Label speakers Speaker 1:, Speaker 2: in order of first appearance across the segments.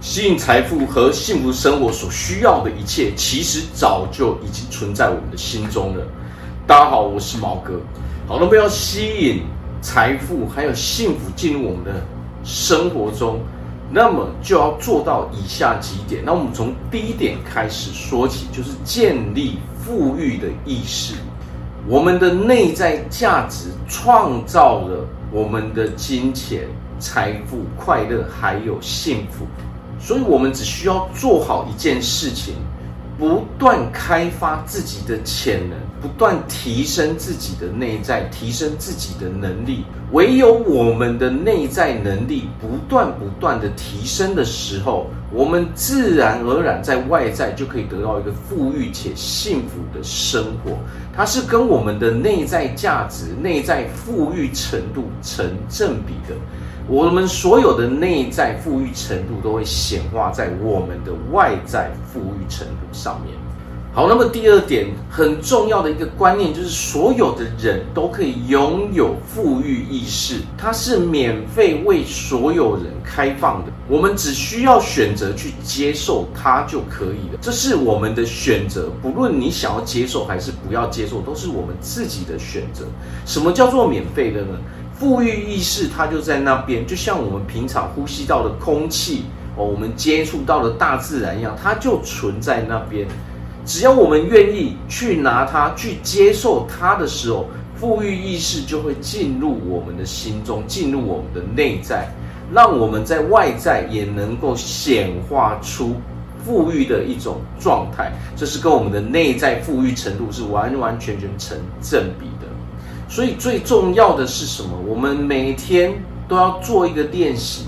Speaker 1: 吸引财富和幸福生活所需要的一切，其实早就已经存在我们的心中了。大家好，我是毛哥。好，那么要吸引财富还有幸福进入我们的生活中，那么就要做到以下几点。那我们从第一点开始说起，就是建立富裕的意识。我们的内在价值创造了我们的金钱、财富、快乐还有幸福，所以我们只需要做好一件事情。不断开发自己的潜能，不断提升自己的内在，提升自己的能力。唯有我们的内在能力不断不断的提升的时候，我们自然而然在外在就可以得到一个富裕且幸福的生活。它是跟我们的内在价值、内在富裕程度成正比的。我们所有的内在富裕程度都会显化在我们的外在富裕程度上面。好，那么第二点很重要的一个观念就是，所有的人都可以拥有富裕意识，它是免费为所有人开放的。我们只需要选择去接受它就可以了。这是我们的选择，不论你想要接受还是不要接受，都是我们自己的选择。什么叫做免费的呢？富裕意识，它就在那边，就像我们平常呼吸到的空气哦，我们接触到的大自然一样，它就存在那边。只要我们愿意去拿它，去接受它的时候，富裕意识就会进入我们的心中，进入我们的内在，让我们在外在也能够显化出富裕的一种状态。这是跟我们的内在富裕程度是完完全全成正比的。所以最重要的是什么？我们每天都要做一个练习，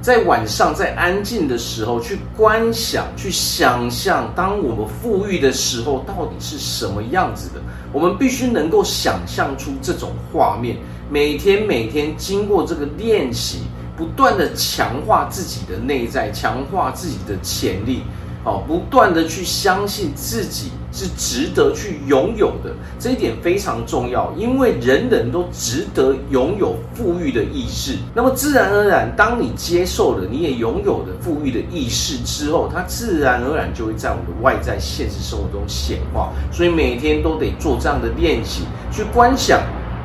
Speaker 1: 在晚上在安静的时候去观想、去想象，当我们富裕的时候到底是什么样子的。我们必须能够想象出这种画面。每天每天经过这个练习，不断的强化自己的内在，强化自己的潜力。好，不断的去相信自己是值得去拥有的，这一点非常重要，因为人人都值得拥有富裕的意识。那么自然而然，当你接受了，你也拥有了富裕的意识之后，它自然而然就会在我们的外在现实生活中显化。所以每天都得做这样的练习，去观想：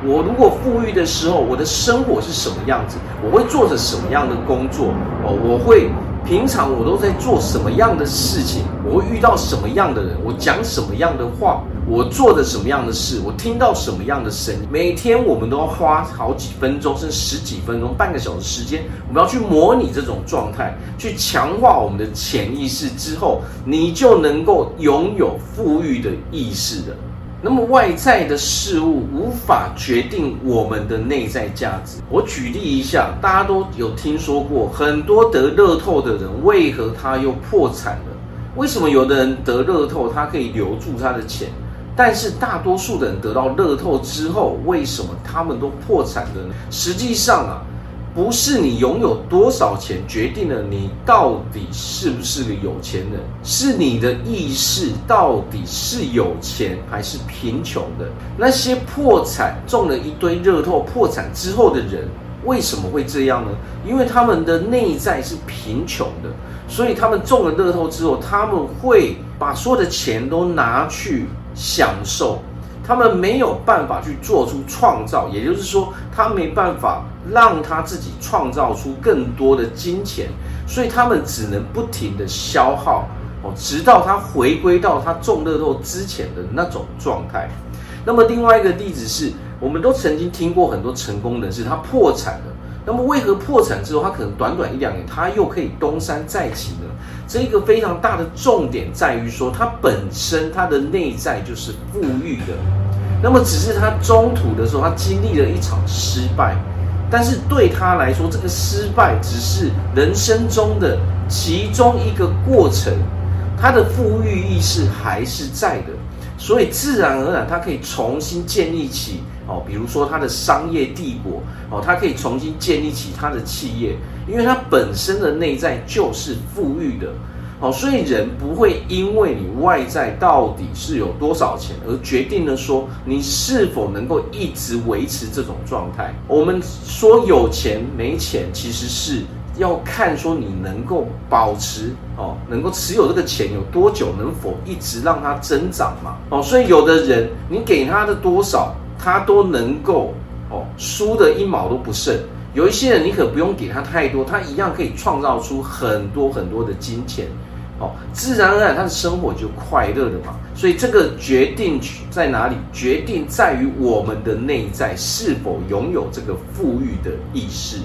Speaker 1: 我如果富裕的时候，我的生活是什么样子？我会做着什么样的工作？哦，我会。平常我都在做什么样的事情？我会遇到什么样的人？我讲什么样的话？我做的什么样的事？我听到什么样的声音？每天我们都要花好几分钟，甚至十几分钟、半个小时时间，我们要去模拟这种状态，去强化我们的潜意识之后，你就能够拥有富裕的意识了。那么外在的事物无法决定我们的内在价值。我举例一下，大家都有听说过，很多得乐透的人为何他又破产了？为什么有的人得乐透他可以留住他的钱，但是大多数的人得到乐透之后，为什么他们都破产了呢？实际上啊。不是你拥有多少钱决定了你到底是不是个有钱人，是你的意识到底是有钱还是贫穷的。那些破产中了一堆乐透破产之后的人，为什么会这样呢？因为他们的内在是贫穷的，所以他们中了乐透之后，他们会把所有的钱都拿去享受。他们没有办法去做出创造，也就是说，他没办法让他自己创造出更多的金钱，所以他们只能不停的消耗哦，直到他回归到他中乐透之前的那种状态。那么另外一个例子是，我们都曾经听过很多成功人士，他破产了。那么为何破产之后，他可能短短一两年，他又可以东山再起呢？这一个非常大的重点在于说，他本身他的内在就是富裕的。那么只是他中途的时候，他经历了一场失败，但是对他来说，这个失败只是人生中的其中一个过程，他的富裕意识还是在的，所以自然而然他可以重新建立起。哦，比如说他的商业帝国，哦，他可以重新建立起他的企业，因为他本身的内在就是富裕的，哦，所以人不会因为你外在到底是有多少钱而决定了说你是否能够一直维持这种状态。我们说有钱没钱其实是要看说你能够保持哦，能够持有这个钱有多久，能否一直让它增长嘛？哦，所以有的人你给他的多少，他都能够哦输的一毛都不剩。有一些人你可不用给他太多，他一样可以创造出很多很多的金钱。哦，自然而然他的生活就快乐了嘛。所以这个决定在哪里？决定在于我们的内在是否拥有这个富裕的意识。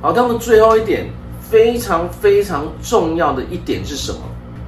Speaker 1: 好，那么最后一点非常非常重要的一点是什么？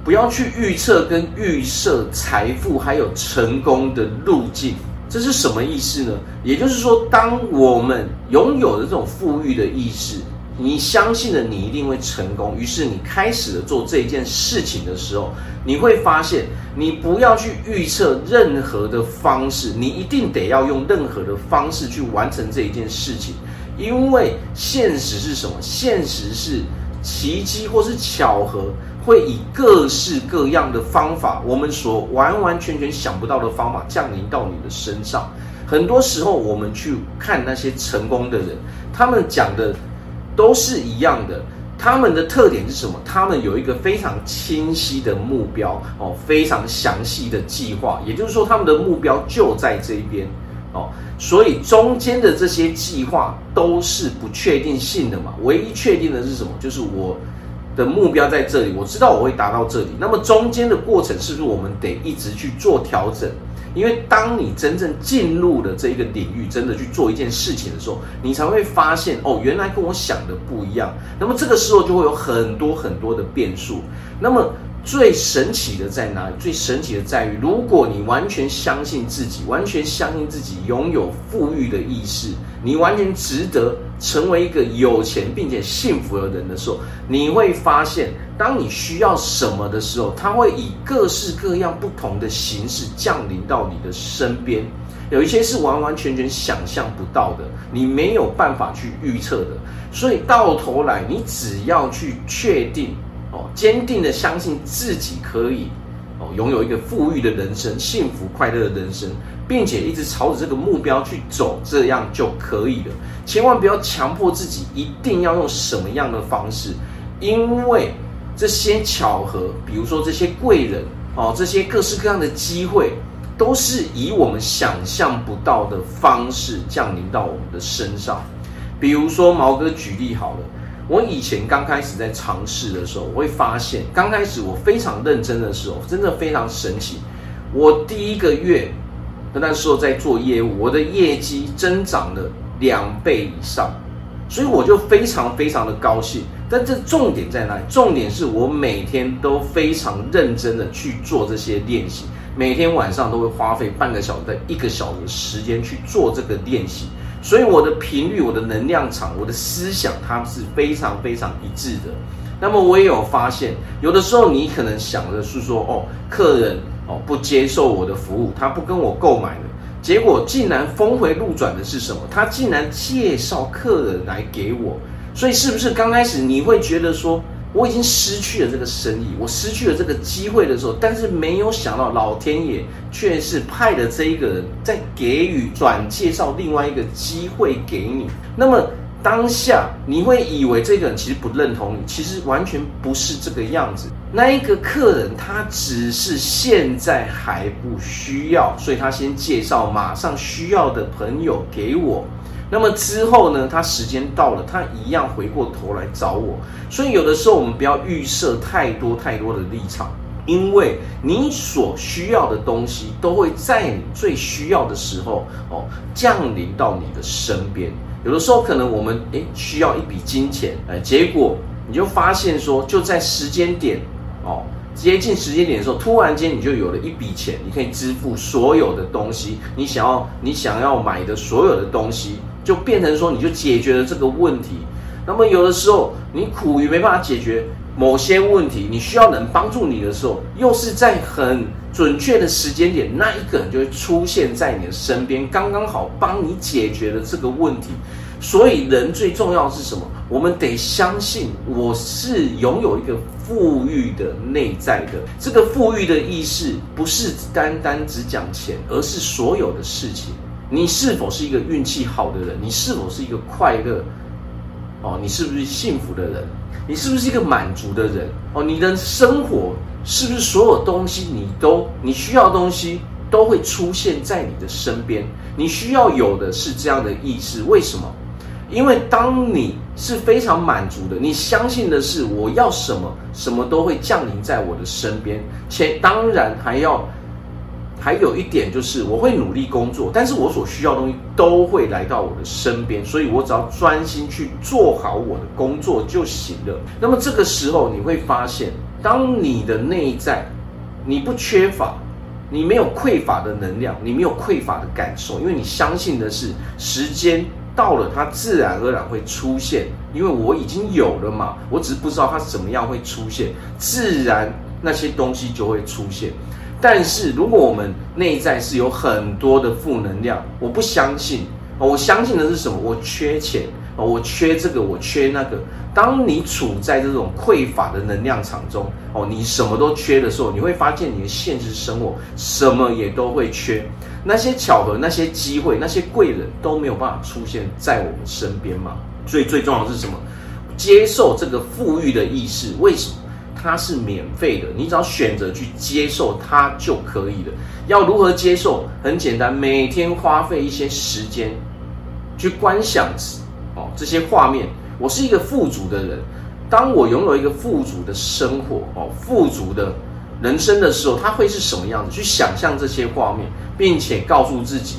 Speaker 1: 不要去预测跟预设财富还有成功的路径。这是什么意思呢？也就是说，当我们拥有的这种富裕的意识。你相信了，你一定会成功。于是你开始了做这件事情的时候，你会发现，你不要去预测任何的方式，你一定得要用任何的方式去完成这一件事情。因为现实是什么？现实是奇迹或是巧合，会以各式各样的方法，我们所完完全全想不到的方法降临到你的身上。很多时候，我们去看那些成功的人，他们讲的。都是一样的，他们的特点是什么？他们有一个非常清晰的目标哦，非常详细的计划，也就是说，他们的目标就在这一边哦，所以中间的这些计划都是不确定性的嘛。唯一确定的是什么？就是我的目标在这里，我知道我会达到这里。那么中间的过程是不是我们得一直去做调整？因为当你真正进入了这一个领域，真的去做一件事情的时候，你才会发现哦，原来跟我想的不一样。那么这个时候就会有很多很多的变数。那么最神奇的在哪里？最神奇的在于，如果你完全相信自己，完全相信自己拥有富裕的意识，你完全值得成为一个有钱并且幸福的人的时候，你会发现。当你需要什么的时候，它会以各式各样不同的形式降临到你的身边。有一些是完完全全想象不到的，你没有办法去预测的。所以到头来，你只要去确定哦，坚定的相信自己可以哦，拥有一个富裕的人生、幸福快乐的人生，并且一直朝着这个目标去走，这样就可以了。千万不要强迫自己一定要用什么样的方式，因为。这些巧合，比如说这些贵人哦，这些各式各样的机会，都是以我们想象不到的方式降临到我们的身上。比如说毛哥举例好了，我以前刚开始在尝试的时候，我会发现，刚开始我非常认真的时候，真的非常神奇。我第一个月，那时候在做业务，我的业绩增长了两倍以上。所以我就非常非常的高兴，但这重点在哪里？重点是我每天都非常认真的去做这些练习，每天晚上都会花费半个小时一个小时时间去做这个练习。所以我的频率、我的能量场、我的思想，它是非常非常一致的。那么我也有发现，有的时候你可能想的是说，哦，客人哦不接受我的服务，他不跟我购买了。结果竟然峰回路转的是什么？他竟然介绍客人来给我，所以是不是刚开始你会觉得说我已经失去了这个生意，我失去了这个机会的时候，但是没有想到老天爷却是派了这一个人在给予转介绍另外一个机会给你，那么。当下你会以为这个人其实不认同你，其实完全不是这个样子。那一个客人他只是现在还不需要，所以他先介绍马上需要的朋友给我。那么之后呢，他时间到了，他一样回过头来找我。所以有的时候我们不要预设太多太多的立场，因为你所需要的东西都会在你最需要的时候哦降临到你的身边。有的时候可能我们诶需要一笔金钱，哎，结果你就发现说，就在时间点哦接近时间点的时候，突然间你就有了一笔钱，你可以支付所有的东西，你想要你想要买的所有的东西，就变成说你就解决了这个问题。那么有的时候你苦于没办法解决某些问题，你需要人帮助你的时候，又是在很准确的时间点，那一个人就会出现在你的身边，刚刚好帮你解决了这个问题。所以，人最重要是什么？我们得相信，我是拥有一个富裕的内在的。这个富裕的意识，不是单单只讲钱，而是所有的事情。你是否是一个运气好的人？你是否是一个快乐、哦，你是不是幸福的人？你是不是一个满足的人？哦，你的生活是不是所有东西你都你需要的东西都会出现在你的身边？你需要有的是这样的意识，为什么？因为当你是非常满足的，你相信的是我要什么，什么都会降临在我的身边，且当然还要。还有一点就是，我会努力工作，但是我所需要的东西都会来到我的身边，所以我只要专心去做好我的工作就行了。那么这个时候，你会发现，当你的内在你不缺乏，你没有匮乏的能量，你没有匮乏的感受，因为你相信的是时间到了，它自然而然会出现，因为我已经有了嘛，我只是不知道它怎么样会出现，自然那些东西就会出现。但是，如果我们内在是有很多的负能量，我不相信。我相信的是什么？我缺钱，我缺这个，我缺那个。当你处在这种匮乏的能量场中，哦，你什么都缺的时候，你会发现你的现实生活什么也都会缺。那些巧合、那些机会、那些贵人都没有办法出现在我们身边嘛。所以最重要的是什么？接受这个富裕的意识。为什么？它是免费的，你只要选择去接受它就可以了。要如何接受？很简单，每天花费一些时间去观想哦这些画面。我是一个富足的人，当我拥有一个富足的生活哦，富足的人生的时候，它会是什么样子？去想象这些画面，并且告诉自己。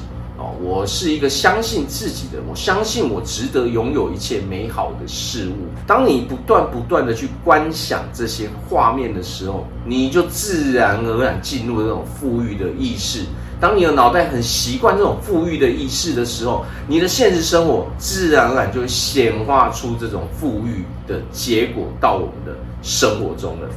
Speaker 1: 我是一个相信自己的，我相信我值得拥有一切美好的事物。当你不断不断的去观想这些画面的时候，你就自然而然进入这种富裕的意识。当你的脑袋很习惯这种富裕的意识的时候，你的现实生活自然而然就会显化出这种富裕的结果到我们的生活中了。